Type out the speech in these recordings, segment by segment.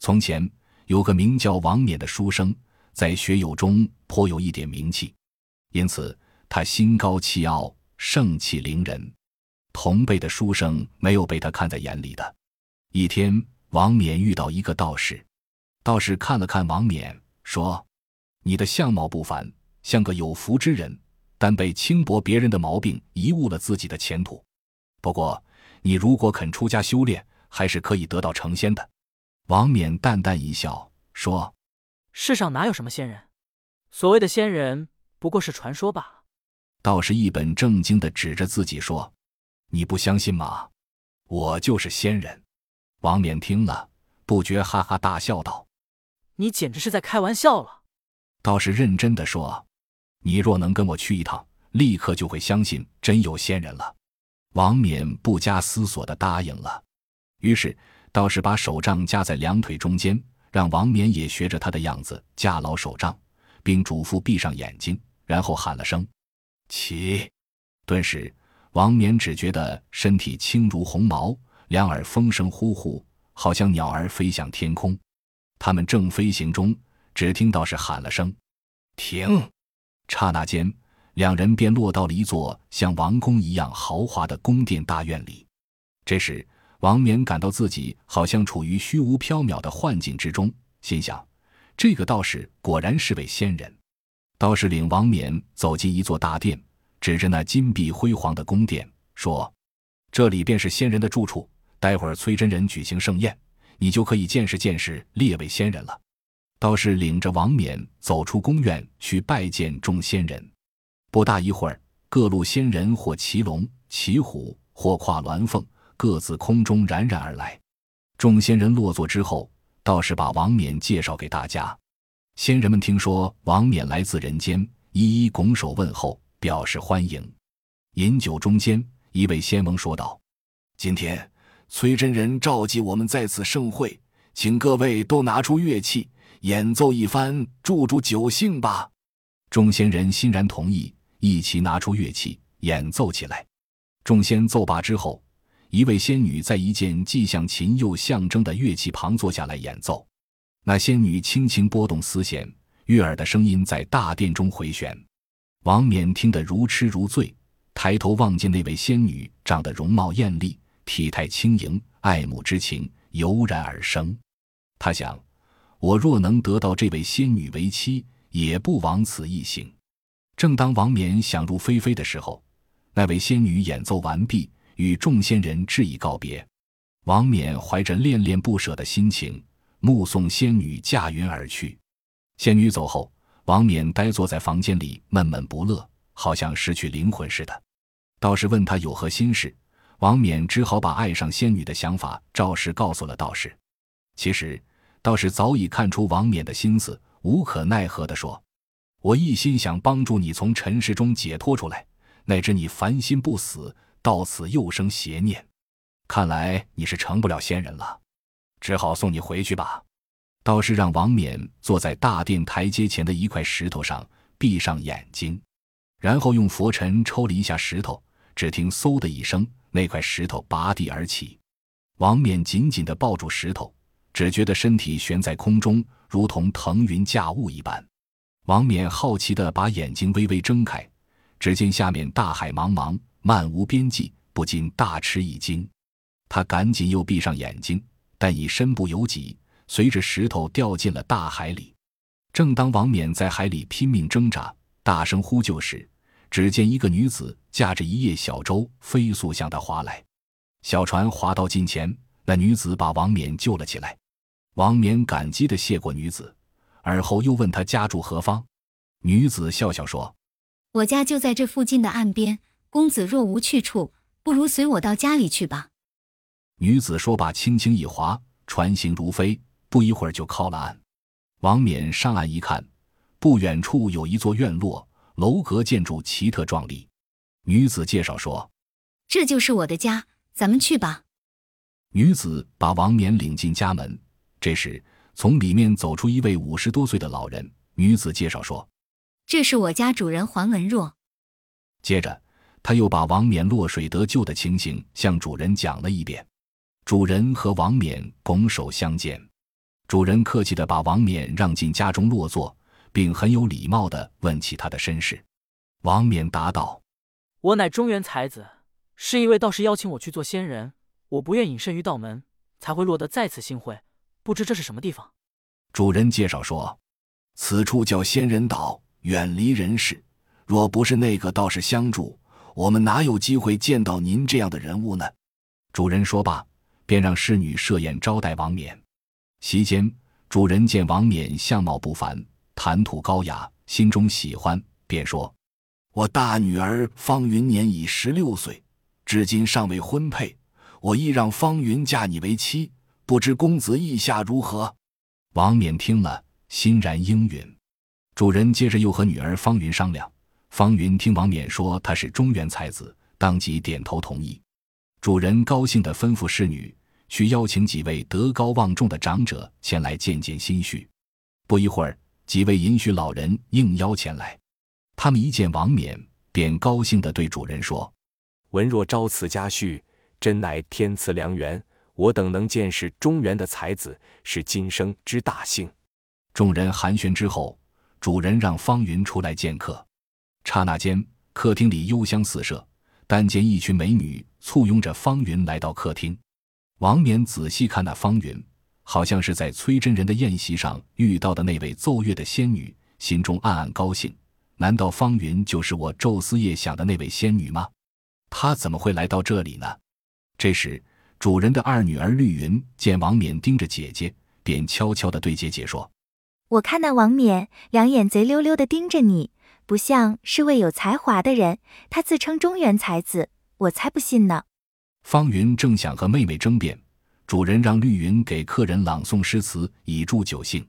从前有个名叫王冕的书生，在学友中颇有一点名气，因此他心高气傲，盛气凌人。同辈的书生没有被他看在眼里的。一天，王冕遇到一个道士，道士看了看王冕，说：“你的相貌不凡，像个有福之人，但被轻薄别人的毛病贻误了自己的前途。不过，你如果肯出家修炼，还是可以得到成仙的。”王冕淡淡一笑，说：“世上哪有什么仙人？所谓的仙人，不过是传说罢了。”道士一本正经的指着自己说。你不相信吗？我就是仙人。王冕听了，不觉哈哈大笑道：“你简直是在开玩笑了。”道士认真的说：“你若能跟我去一趟，立刻就会相信真有仙人了。”王冕不加思索的答应了。于是道士把手杖夹在两腿中间，让王冕也学着他的样子架牢手杖，并嘱咐闭上眼睛，然后喊了声“起”，顿时。王冕只觉得身体轻如鸿毛，两耳风声呼呼，好像鸟儿飞向天空。他们正飞行中，只听到是喊了声“停”，刹那间，两人便落到了一座像王宫一样豪华的宫殿大院里。这时，王冕感到自己好像处于虚无缥缈的幻境之中，心想：这个道士果然是位仙人。道士领王冕走进一座大殿。指着那金碧辉煌的宫殿说：“这里便是仙人的住处。待会儿崔真人举行盛宴，你就可以见识见识列位仙人了。”道士领着王冕走出宫院，去拜见众仙人。不大一会儿，各路仙人或骑龙、骑虎，或跨鸾凤，各自空中冉冉而来。众仙人落座之后，道士把王冕介绍给大家。仙人们听说王冕来自人间，一一拱手问候。表示欢迎。饮酒中间，一位仙翁说道：“今天崔真人召集我们在此盛会，请各位都拿出乐器演奏一番，助助酒兴吧。”众仙人欣然同意，一起拿出乐器演奏起来。众仙奏罢之后，一位仙女在一件既像琴又像筝的乐器旁坐下来演奏。那仙女轻轻拨动丝弦，悦耳的声音在大殿中回旋。王冕听得如痴如醉，抬头望见那位仙女，长得容貌艳丽，体态轻盈，爱慕之情油然而生。他想：我若能得到这位仙女为妻，也不枉此一行。正当王冕想入非非的时候，那位仙女演奏完毕，与众仙人致以告别。王冕怀着恋恋不舍的心情，目送仙女驾云而去。仙女走后。王冕呆坐在房间里，闷闷不乐，好像失去灵魂似的。道士问他有何心事，王冕只好把爱上仙女的想法照实告诉了道士。其实，道士早已看出王冕的心思，无可奈何地说：“我一心想帮助你从尘世中解脱出来，乃知你凡心不死，到此又生邪念，看来你是成不了仙人了，只好送你回去吧。”道士让王冕坐在大殿台阶前的一块石头上，闭上眼睛，然后用佛尘抽了一下石头。只听“嗖”的一声，那块石头拔地而起。王冕紧紧地抱住石头，只觉得身体悬在空中，如同腾云驾雾一般。王冕好奇地把眼睛微微睁开，只见下面大海茫茫，漫无边际，不禁大吃一惊。他赶紧又闭上眼睛，但已身不由己。随着石头掉进了大海里。正当王冕在海里拼命挣扎、大声呼救时，只见一个女子驾着一叶小舟飞速向他划来。小船划到近前，那女子把王冕救了起来。王冕感激地谢过女子，而后又问她家住何方。女子笑笑说：“我家就在这附近的岸边。公子若无去处，不如随我到家里去吧。”女子说罢，轻轻一划，船行如飞。不一会儿就靠了岸，王冕上岸一看，不远处有一座院落，楼阁建筑奇特壮丽。女子介绍说：“这就是我的家，咱们去吧。”女子把王冕领进家门。这时，从里面走出一位五十多岁的老人。女子介绍说：“这是我家主人黄文若。”接着，他又把王冕落水得救的情形向主人讲了一遍。主人和王冕拱手相见。主人客气地把王冕让进家中落座，并很有礼貌地问起他的身世。王冕答道：“我乃中原才子，是一位道士邀请我去做仙人，我不愿隐身于道门，才会落得在此新会。不知这是什么地方？”主人介绍说：“此处叫仙人岛，远离人世。若不是那个道士相助，我们哪有机会见到您这样的人物呢？”主人说罢，便让侍女设宴招待王冕。席间，主人见王冕相貌不凡，谈吐高雅，心中喜欢，便说：“我大女儿方云年已十六岁，至今尚未婚配，我亦让方云嫁你为妻，不知公子意下如何？”王冕听了，欣然应允。主人接着又和女儿方云商量，方云听王冕说他是中原才子，当即点头同意。主人高兴地吩咐侍女。去邀请几位德高望重的长者前来见见心绪。不一会儿，几位银须老人应邀前来。他们一见王冕，便高兴地对主人说：“文若招此家婿，真乃天赐良缘。我等能见识中原的才子，是今生之大幸。”众人寒暄之后，主人让方云出来见客。刹那间，客厅里幽香四射，但见一群美女簇拥着方云来到客厅。王冕仔细看那方云，好像是在崔真人的宴席上遇到的那位奏乐的仙女，心中暗暗高兴。难道方云就是我昼思夜想的那位仙女吗？她怎么会来到这里呢？这时，主人的二女儿绿云见王冕盯着姐姐，便悄悄地对姐姐说：“我看那王冕两眼贼溜溜地盯着你，不像是位有才华的人。他自称中原才子，我才不信呢。”方云正想和妹妹争辩，主人让绿云给客人朗诵诗词以助酒兴。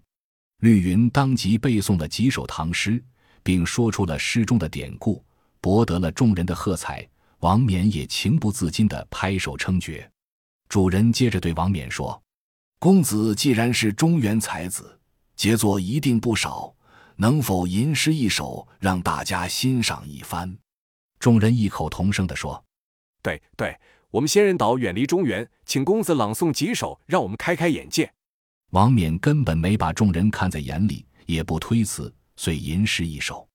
绿云当即背诵了几首唐诗，并说出了诗中的典故，博得了众人的喝彩。王冕也情不自禁地拍手称绝。主人接着对王冕说：“公子既然是中原才子，杰作一定不少，能否吟诗一首，让大家欣赏一番？”众人异口同声地说：“对对。”我们仙人岛远离中原，请公子朗诵几首，让我们开开眼界。王冕根本没把众人看在眼里，也不推辞，遂吟诗一首，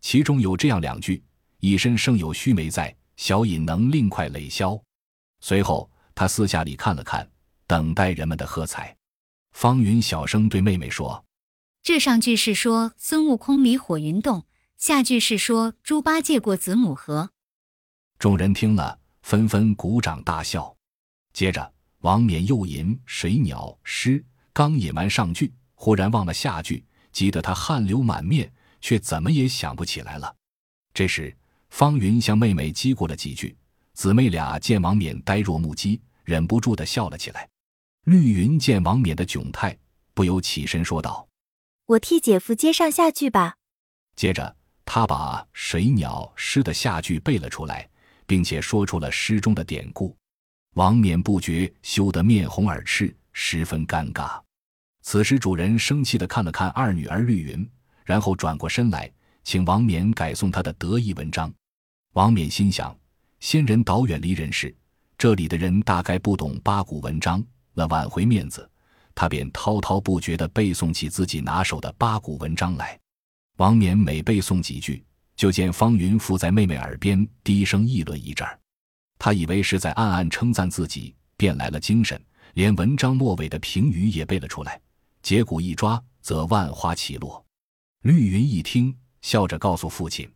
其中有这样两句：“一身胜有须眉在，小饮能令快累消。”随后，他私下里看了看，等待人们的喝彩。方云小声对妹妹说：“这上句是说孙悟空离火云洞，下句是说猪八戒过子母河。”众人听了。纷纷鼓掌大笑，接着王冕又吟水鸟诗，刚吟完上句，忽然忘了下句，急得他汗流满面，却怎么也想不起来了。这时，方云向妹妹击过了几句，姊妹俩见王冕呆若木鸡，忍不住的笑了起来。绿云见王冕的窘态，不由起身说道：“我替姐夫接上下句吧。”接着，他把水鸟诗的下句背了出来。并且说出了诗中的典故，王冕不觉羞得面红耳赤，十分尴尬。此时主人生气地看了看二女儿绿云，然后转过身来，请王冕改送他的得意文章。王冕心想：仙人岛远离人世，这里的人大概不懂八股文章，为挽回面子，他便滔滔不绝地背诵起自己拿手的八股文章来。王冕每背诵几句。就见方云附在妹妹耳边低声议论一阵儿，他以为是在暗暗称赞自己，便来了精神，连文章末尾的评语也背了出来。结果一抓，则万花齐落。绿云一听，笑着告诉父亲：“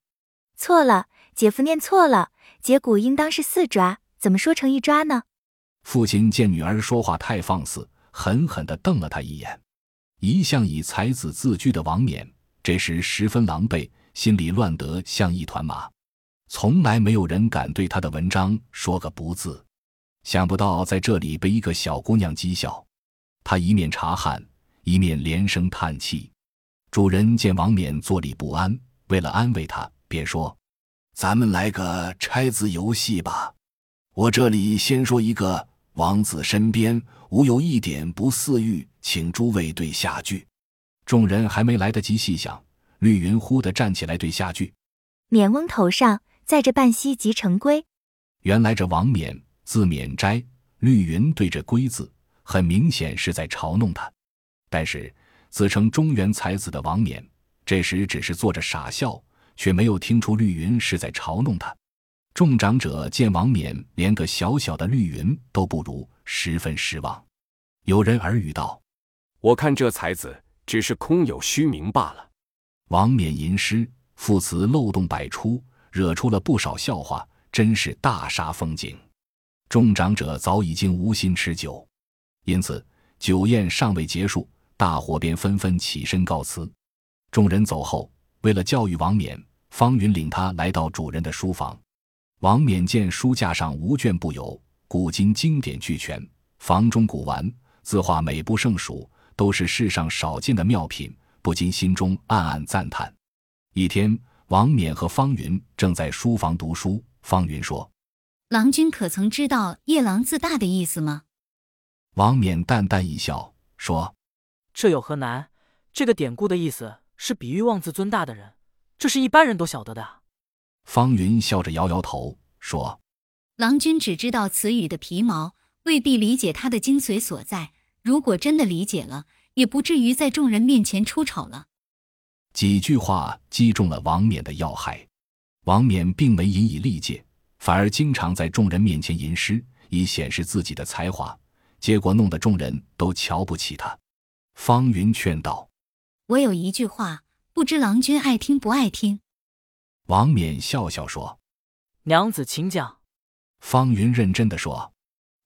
错了，姐夫念错了，结果应当是四抓，怎么说成一抓呢？”父亲见女儿说话太放肆，狠狠地瞪了他一眼。一向以才子自居的王冕，这时十分狼狈。心里乱得像一团麻，从来没有人敢对他的文章说个不字。想不到在这里被一个小姑娘讥笑，他一面察汗，一面连声叹气。主人见王冕坐立不安，为了安慰他，便说：“咱们来个拆字游戏吧。我这里先说一个：王子身边无有一点不似玉，请诸位对下句。”众人还没来得及细想。绿云忽地站起来，对下句：“冕翁头上载着半溪即成龟。”原来这王冕字冕斋，绿云对着龟字，很明显是在嘲弄他。但是自称中原才子的王冕，这时只是坐着傻笑，却没有听出绿云是在嘲弄他。众长者见王冕连个小小的绿云都不如，十分失望。有人耳语道：“我看这才子只是空有虚名罢了。”王冕吟诗，赋词漏洞百出，惹出了不少笑话，真是大煞风景。众长者早已经无心吃酒，因此酒宴尚未结束，大伙便纷纷起身告辞。众人走后，为了教育王冕，方云领他来到主人的书房。王冕见书架上无卷不有，古今经典俱全，房中古玩字画美不胜数，都是世上少见的妙品，不禁心中暗暗赞叹。一天，王冕和方云正在书房读书，方云说：“郎君可曾知道‘夜郎自大’的意思吗？”王冕淡淡一笑，说：“这有何难？这个典故的意思是比喻妄自尊大的人，这是一般人都晓得的。”方云笑着摇摇头，说：“郎君只知道词语的皮毛，未必理解它的精髓所在。如果真的理解了，也不至于在众人面前出丑了。”几句话击中了王冕的要害。王冕并没引以利戒，反而经常在众人面前吟诗，以显示自己的才华，结果弄得众人都瞧不起他。方云劝道：“我有一句话，不知郎君爱听不爱听。”王冕笑笑说：“娘子请讲。”方云认真的说：“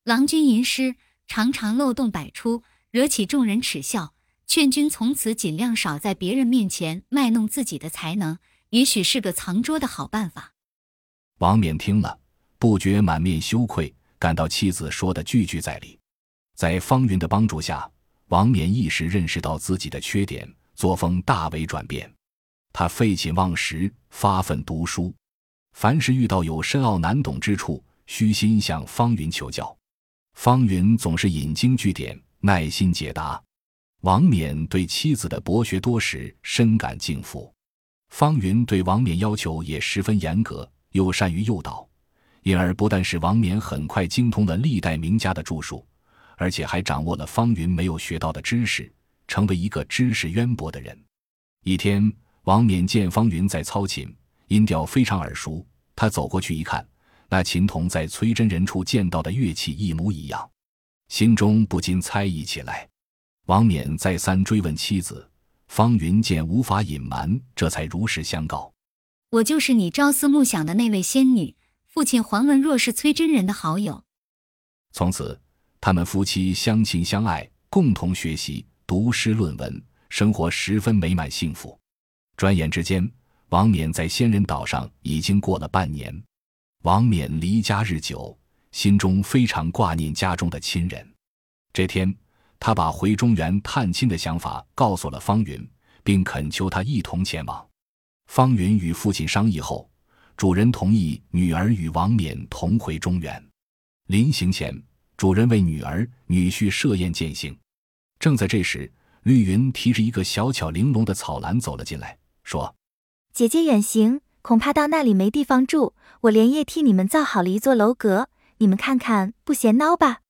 郎君吟诗常常漏洞百出，惹起众人耻笑。劝君从此尽量少在别人面前卖弄自己的才能，也许是个藏拙的好办法。”王冕听了，不觉满面羞愧，感到妻子说的句句在理。在方云的帮助下，王冕一时认识到自己的缺点，作风大为转变。他废寝忘食，发奋读书。凡是遇到有深奥难懂之处，虚心向方云求教，方云总是引经据典，耐心解答。王冕对妻子的博学多识深感敬服。方云对王冕要求也十分严格，又善于诱导，因而不但使王冕很快精通了历代名家的著述，而且还掌握了方云没有学到的知识，成为一个知识渊博的人。一天。王冕见方云在操琴，音调非常耳熟。他走过去一看，那琴童在崔真人处见到的乐器一模一样，心中不禁猜疑起来。王冕再三追问妻子，方云见无法隐瞒，这才如实相告：“我就是你朝思暮想的那位仙女，父亲黄文若是崔真人的好友。”从此，他们夫妻相亲相爱，共同学习、读诗论文，生活十分美满幸福。转眼之间，王冕在仙人岛上已经过了半年。王冕离家日久，心中非常挂念家中的亲人。这天，他把回中原探亲的想法告诉了方云，并恳求他一同前往。方云与父亲商议后，主人同意女儿与王冕同回中原。临行前，主人为女儿、女婿设宴饯行。正在这时，绿云提着一个小巧玲珑的草篮走了进来。说：“姐姐远行，恐怕到那里没地方住。我连夜替你们造好了一座楼阁，你们看看不嫌孬吧？”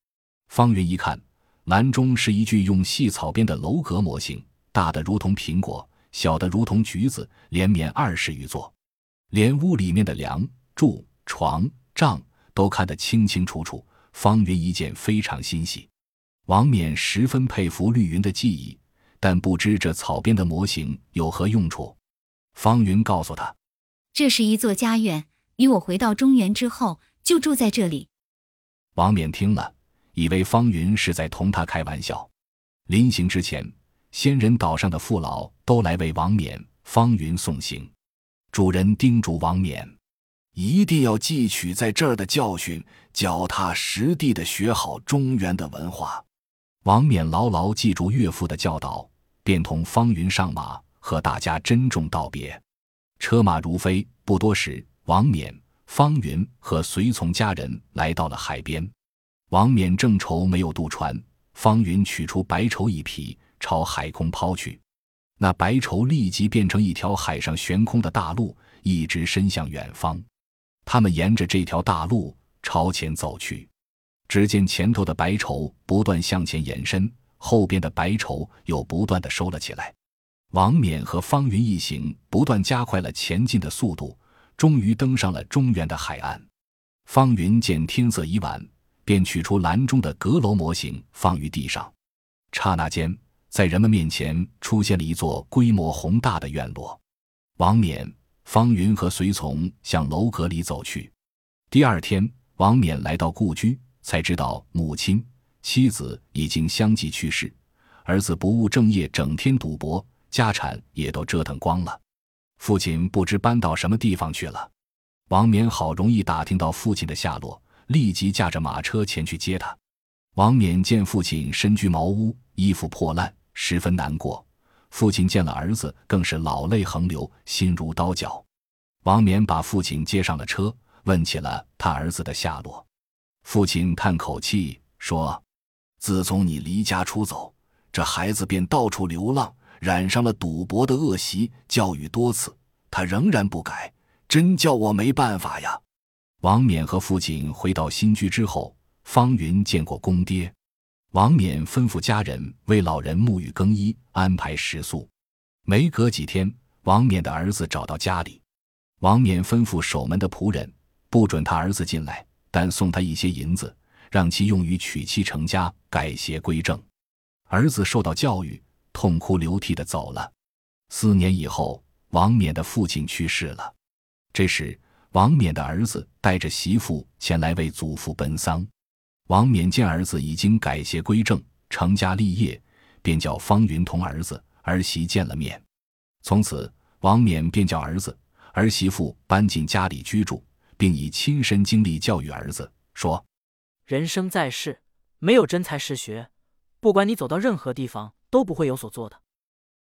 方云一看，篮中是一具用细草编的楼阁模型，大的如同苹果，小的如同橘子，连绵二十余座，连屋里面的梁柱、床、帐都看得清清楚楚。方云一见非常欣喜，王冕十分佩服绿云的技艺，但不知这草编的模型有何用处。方云告诉他：“这是一座家院，与我回到中原之后就住在这里。”王冕听了，以为方云是在同他开玩笑。临行之前，仙人岛上的父老都来为王冕、方云送行。主人叮嘱王冕，一定要汲取在这儿的教训，脚踏实地的学好中原的文化。王冕牢牢记住岳父的教导，便同方云上马。和大家珍重道别，车马如飞。不多时，王冕、方云和随从家人来到了海边。王冕正愁没有渡船，方云取出白绸一匹，朝海空抛去。那白绸立即变成一条海上悬空的大路，一直伸向远方。他们沿着这条大路朝前走去，只见前头的白绸不断向前延伸，后边的白绸又不断的收了起来。王冕和方云一行不断加快了前进的速度，终于登上了中原的海岸。方云见天色已晚，便取出篮中的阁楼模型放于地上。刹那间，在人们面前出现了一座规模宏大的院落。王冕、方云和随从向楼阁里走去。第二天，王冕来到故居，才知道母亲、妻子已经相继去世，儿子不务正业，整天赌博。家产也都折腾光了，父亲不知搬到什么地方去了。王冕好容易打听到父亲的下落，立即驾着马车前去接他。王冕见父亲身居茅屋，衣服破烂，十分难过。父亲见了儿子，更是老泪横流，心如刀绞。王冕把父亲接上了车，问起了他儿子的下落。父亲叹口气说：“自从你离家出走，这孩子便到处流浪。”染上了赌博的恶习，教育多次，他仍然不改，真叫我没办法呀。王冕和父亲回到新居之后，方云见过公爹，王冕吩咐家人为老人沐浴更衣，安排食宿。没隔几天，王冕的儿子找到家里，王冕吩咐守门的仆人不准他儿子进来，但送他一些银子，让其用于娶妻成家，改邪归正。儿子受到教育。痛哭流涕的走了。四年以后，王冕的父亲去世了。这时，王冕的儿子带着媳妇前来为祖父奔丧。王冕见儿子已经改邪归正、成家立业，便叫方云同儿子儿媳见了面。从此，王冕便叫儿子儿媳妇搬进家里居住，并以亲身经历教育儿子说：“人生在世，没有真才实学，不管你走到任何地方。”都不会有所做的。